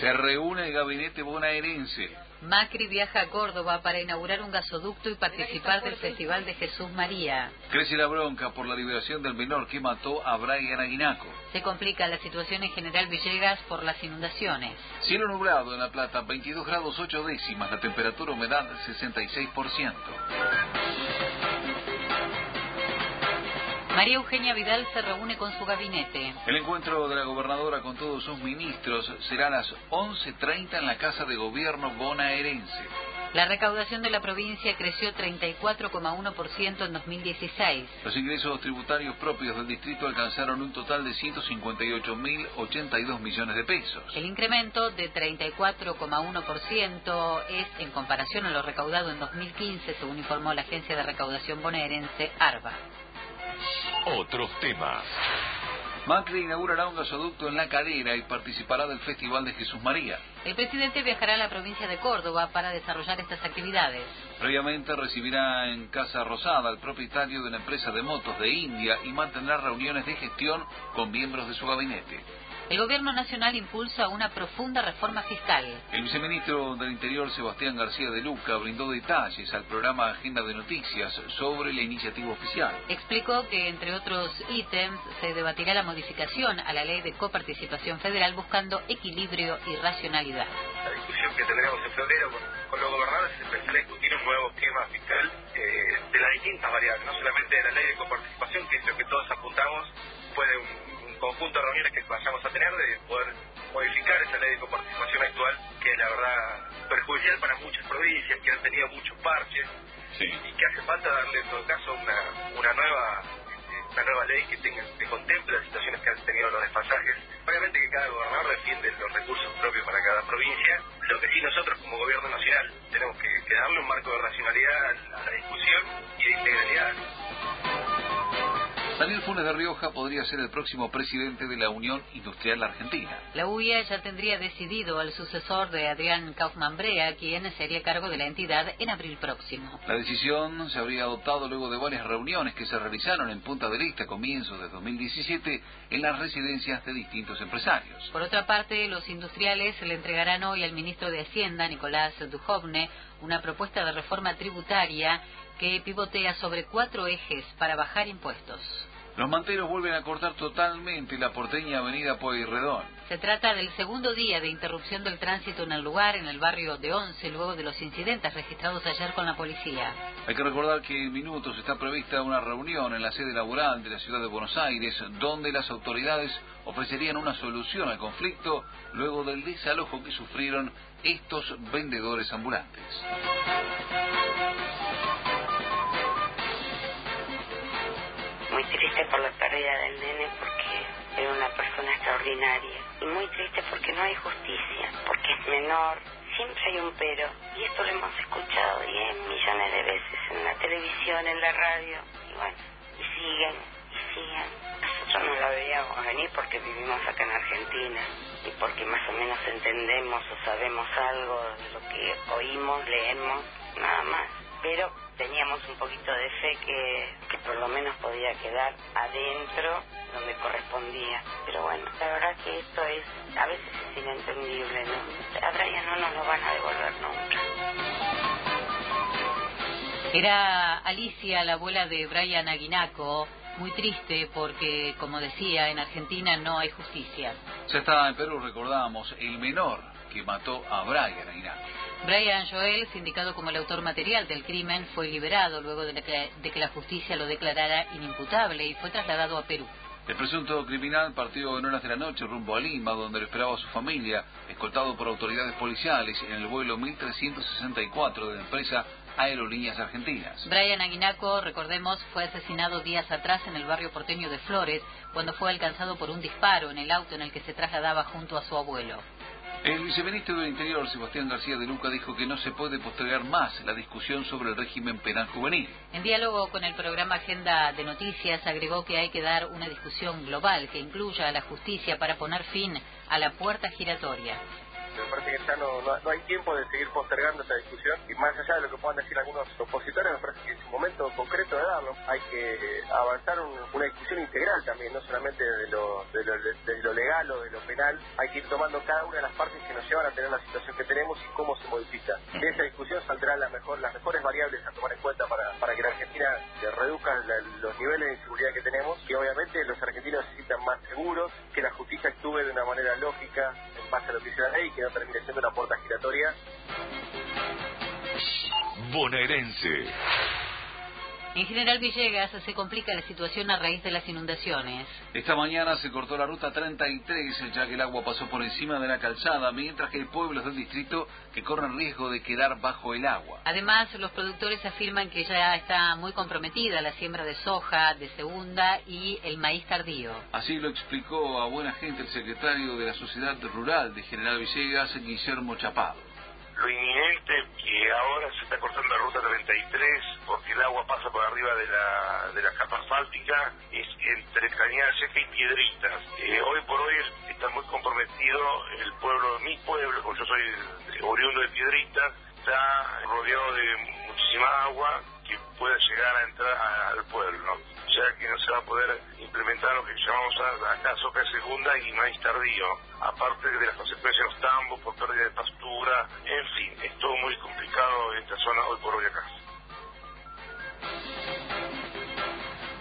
Se reúne el gabinete bonaerense. Macri viaja a Córdoba para inaugurar un gasoducto y participar del Festival de Jesús María. Crece la bronca por la liberación del menor que mató a Brian Aguinaco. Se complica la situación en General Villegas por las inundaciones. Cielo nublado en La Plata, 22 grados 8 décimas, la temperatura humedad 66%. María Eugenia Vidal se reúne con su gabinete. El encuentro de la gobernadora con todos sus ministros será a las 11.30 en la Casa de Gobierno bonaerense. La recaudación de la provincia creció 34,1% en 2016. Los ingresos tributarios propios del distrito alcanzaron un total de 158.082 millones de pesos. El incremento de 34,1% es en comparación a lo recaudado en 2015, según informó la agencia de recaudación bonaerense ARBA. Otros temas. Macri inaugurará un gasoducto en La Calera y participará del Festival de Jesús María. El presidente viajará a la provincia de Córdoba para desarrollar estas actividades. Previamente recibirá en Casa Rosada al propietario de una empresa de motos de India y mantendrá reuniones de gestión con miembros de su gabinete. El gobierno nacional impulsa una profunda reforma fiscal. El viceministro del Interior, Sebastián García de Luca, brindó detalles al programa Agenda de Noticias sobre la iniciativa oficial. Explicó que, entre otros ítems, se debatirá la modificación a la ley de coparticipación federal buscando equilibrio y racionalidad. La discusión que tendremos en febrero con, los gobernadores es empezar a discutir un nuevo esquema fiscal eh, de las distintas variables, no solamente de la ley de coparticipación, que es lo que todos apuntamos, puede un conjunto de reuniones que vayamos a tener de poder modificar esa ley de coparticipación actual, que es la verdad perjudicial para muchas provincias, que han tenido muchos parches, y que hace falta darle en todo caso una, una nueva ley que tenga que contemple las situaciones que han tenido los desfasajes. Obviamente que cada gobernador defiende los recursos propios para cada provincia, lo que sí nosotros como gobierno nacional tenemos que, darle un marco de racionalidad a la discusión y de integralidad. Daniel Funes de Rioja podría ser el próximo presidente de la Unión Industrial Argentina. La UIA ya tendría decidido al sucesor de Adrián Kaufman Brea, quien sería cargo de la entidad en abril próximo. La decisión se habría adoptado luego de varias reuniones que se realizaron en Punta del Este a comienzos de 2017 en las residencias de distintos empresarios. Por otra parte, los industriales le entregarán hoy al ministro de Hacienda, Nicolás Dujovne, una propuesta de reforma tributaria que pivotea sobre cuatro ejes para bajar impuestos. Los manteros vuelven a cortar totalmente la porteña avenida Pueyrredón. Se trata del segundo día de interrupción del tránsito en el lugar, en el barrio de Once, luego de los incidentes registrados ayer con la policía. Hay que recordar que en minutos está prevista una reunión en la sede laboral de la ciudad de Buenos Aires, donde las autoridades ofrecerían una solución al conflicto luego del desalojo que sufrieron estos vendedores ambulantes. Muy triste por la pérdida del nene porque era una persona extraordinaria y muy triste porque no hay justicia, porque es menor, siempre hay un pero y esto lo hemos escuchado 10 millones de veces en la televisión, en la radio y bueno, y siguen y siguen. Nosotros no la veíamos venir porque vivimos acá en Argentina y porque más o menos entendemos o sabemos algo de lo que oímos, leemos, nada más. Pero teníamos un poquito de fe que, que por lo menos podía quedar adentro donde correspondía. Pero bueno, la verdad que esto es, a veces es inentendible, ¿no? A Brian no nos lo van a devolver nunca. Era Alicia, la abuela de Brian Aguinaco, muy triste porque, como decía, en Argentina no hay justicia. Ya está en Perú, recordamos, el menor que mató a Brian Aguinaco. Brian Joel, sindicado como el autor material del crimen, fue liberado luego de que, la justicia lo declarara inimputable y fue trasladado a Perú. El presunto criminal partió en horas de la noche rumbo a Lima, donde lo esperaba su familia, escoltado por autoridades policiales en el vuelo 1364 de la empresa aerolíneas argentinas. Brian Aguinaco, recordemos, fue asesinado días atrás en el barrio porteño de Flores cuando fue alcanzado por un disparo en el auto en el que se trasladaba junto a su abuelo. El viceministro del Interior, Sebastián García de Luca, dijo que no se puede postergar más la discusión sobre el régimen penal juvenil. En diálogo con el programa Agenda de Noticias, agregó que hay que dar una discusión global que incluya a la justicia para poner fin a la puerta giratoria me parece que ya no, hay tiempo de seguir postergando esta discusión y más allá de lo que puedan decir algunos opositores, me parece que es un momento concreto de darlo. Hay que avanzar una discusión integral también, no solamente de lo, de, lo, legal o de lo penal, hay que ir tomando cada una de las partes que nos llevan a tener la situación que tenemos y cómo se modifica. De esa discusión saldrán la mejor, las mejores variables a tomar en cuenta para, que la Argentina reduzca los niveles de inseguridad que tenemos y obviamente los argentinos necesitan más seguros, que la justicia actúe de una manera lógica en base a lo que dice la ley, no termine siendo una puerta giratoria. Bonaerense. En General Villegas se complica la situación a raíz de las inundaciones. Esta mañana se cortó la ruta 33 ya que el agua pasó por encima de la calzada, mientras que hay pueblos del distrito que corren riesgo de quedar bajo el agua. Además, los productores afirman que ya está muy comprometida la siembra de soja, de segunda y el maíz tardío. Así lo explicó a buena gente el secretario de la Sociedad Rural de General Villegas, Guillermo Chapado lo inminente que ahora se está cortando la ruta 33 porque el agua pasa por arriba de la, de la capa asfáltica es entre Cañada Seca y Piedritas. Eh, hoy por hoy está muy comprometido el pueblo, mi pueblo, porque yo soy oriundo de Piedritas, está rodeado de muchísima agua que puede llegar a entrar al pueblo. O sea que no se va a poder implementar lo que llamamos acá soca segunda y maíz tardío, aparte de las consecuencias de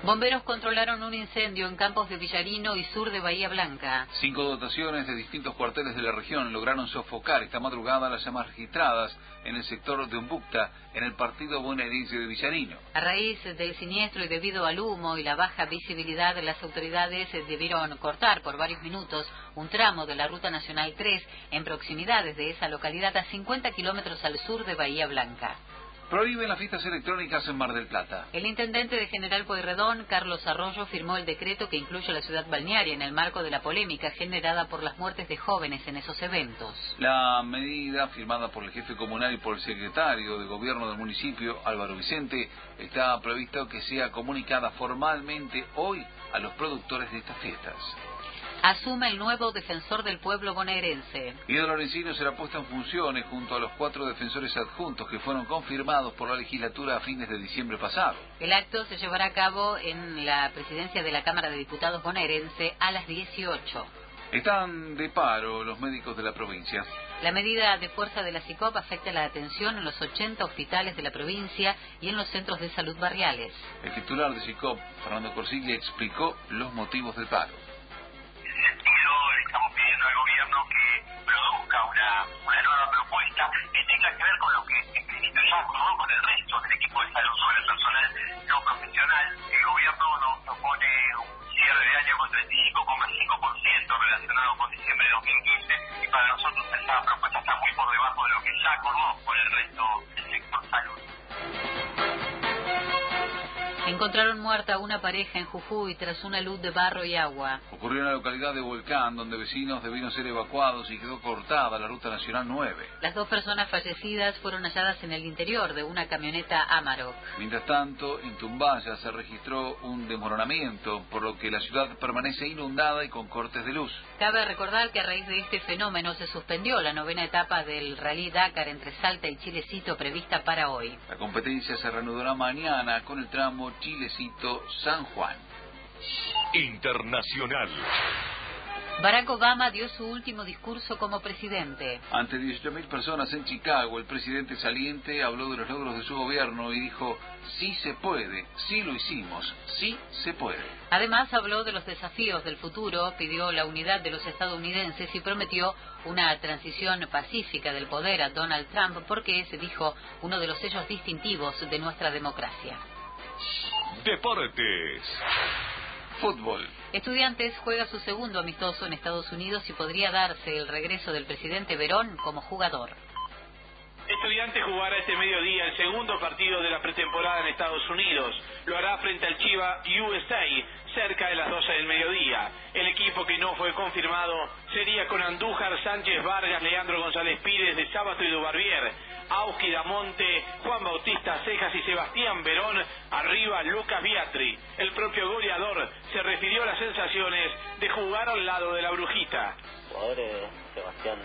Bomberos controlaron un incendio en campos de Villarino y sur de Bahía Blanca. Cinco dotaciones de distintos cuarteles de la región lograron sofocar esta madrugada las llamas registradas en el sector de Umbucta, en el partido bonaerense de Villarino. A raíz del siniestro y debido al humo y la baja visibilidad, las autoridades debieron cortar por varios minutos un tramo de la Ruta Nacional 3 en proximidades de esa localidad a 50 kilómetros al sur de Bahía Blanca prohíben las fiestas electrónicas en Mar del Plata. El intendente de General Pueyrredón, Carlos Arroyo, firmó el decreto que incluye a la ciudad balnearia en el marco de la polémica generada por las muertes de jóvenes en esos eventos. La medida, firmada por el jefe comunal y por el secretario de gobierno del municipio, Álvaro Vicente, está previsto que sea comunicada formalmente hoy a los productores de estas fiestas asume el nuevo defensor del pueblo bonaerense. Guido Lorenzino será puesto en funciones junto a los cuatro defensores adjuntos que fueron confirmados por la legislatura a fines de diciembre pasado. El acto se llevará a cabo en la presidencia de la Cámara de Diputados bonaerense a las 18. Están de paro los médicos de la provincia. La medida de fuerza de la CICOP afecta la atención en los 80 hospitales de la provincia y en los centros de salud barriales. El titular de CICOP, Fernando Corsiglia, explicó los motivos del paro Encontraron muerta una pareja en Jujuy tras una luz de barro y agua. Ocurrió en la localidad de Volcán, donde vecinos debieron ser evacuados y quedó cortada la ruta nacional 9. Las dos personas fallecidas fueron halladas en el interior de una camioneta Amarok. Mientras tanto, en Tumbaya se registró un desmoronamiento, por lo que la ciudad permanece inundada y con cortes de luz. Cabe recordar que a raíz de este fenómeno se suspendió la novena etapa del Rally Dakar entre Salta y Chilecito prevista para hoy. La competencia se reanudará mañana con el tramo Chilecito San Juan. Internacional. Barack Obama dio su último discurso como presidente. Ante 18.000 personas en Chicago, el presidente saliente habló de los logros de su gobierno y dijo, sí se puede, sí lo hicimos, sí se puede. Además habló de los desafíos del futuro, pidió la unidad de los estadounidenses y prometió una transición pacífica del poder a Donald Trump porque es, dijo, uno de los sellos distintivos de nuestra democracia. Deportes. Fútbol. Estudiantes juega su segundo amistoso en Estados Unidos y podría darse el regreso del presidente Verón como jugador. Estudiante jugará este mediodía el segundo partido de la pretemporada en Estados Unidos. Lo hará frente al Chiva USA, cerca de las 12 del mediodía. El equipo que no fue confirmado sería con Andújar, Sánchez Vargas, Leandro González Pires de Sábato y Dubarbier, Auski Damonte, Juan Bautista Cejas y Sebastián Verón, arriba Lucas Biatri. El propio goleador se refirió a las sensaciones de jugar al lado de la brujita. Jugadores, Sebastián,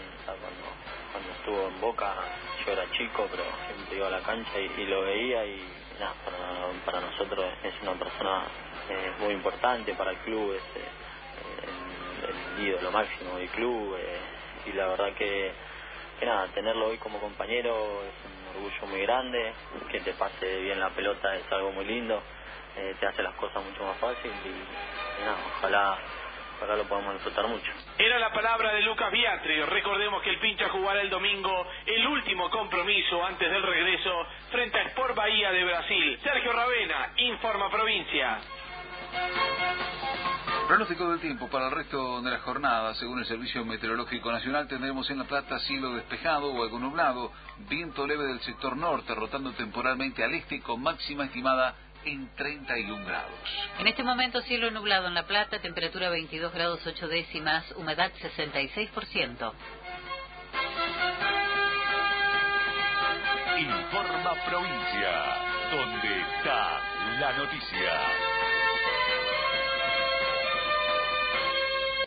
cuando estuvo en Boca yo era chico, pero siempre iba a la cancha y, lo veía y nada, para, nosotros es una persona eh, muy importante para el club, es eh, el, ídolo máximo del club eh, y la verdad que, nada, tenerlo hoy como compañero es un orgullo muy grande, que te pase bien la pelota es algo muy lindo, te hace las cosas mucho más fáciles y nada, ojalá acá lo podemos disfrutar mucho. Era la palabra de Lucas Biatri. Recordemos que el pincha jugará el domingo el último compromiso antes del regreso frente a Sport Bahía de Brasil. Sergio Ravena, Informa Provincia. Pronóstico del tiempo para el resto de la jornada, según el Servicio Meteorológico Nacional, tendremos en La Plata cielo despejado o algo nublado, viento leve del sector norte, rotando temporalmente al este con máxima estimada en 31 grados. En este momento cielo nublado en La Plata, temperatura 22 grados 8 décimas, humedad 66%. Informa Provincia, donde está la noticia.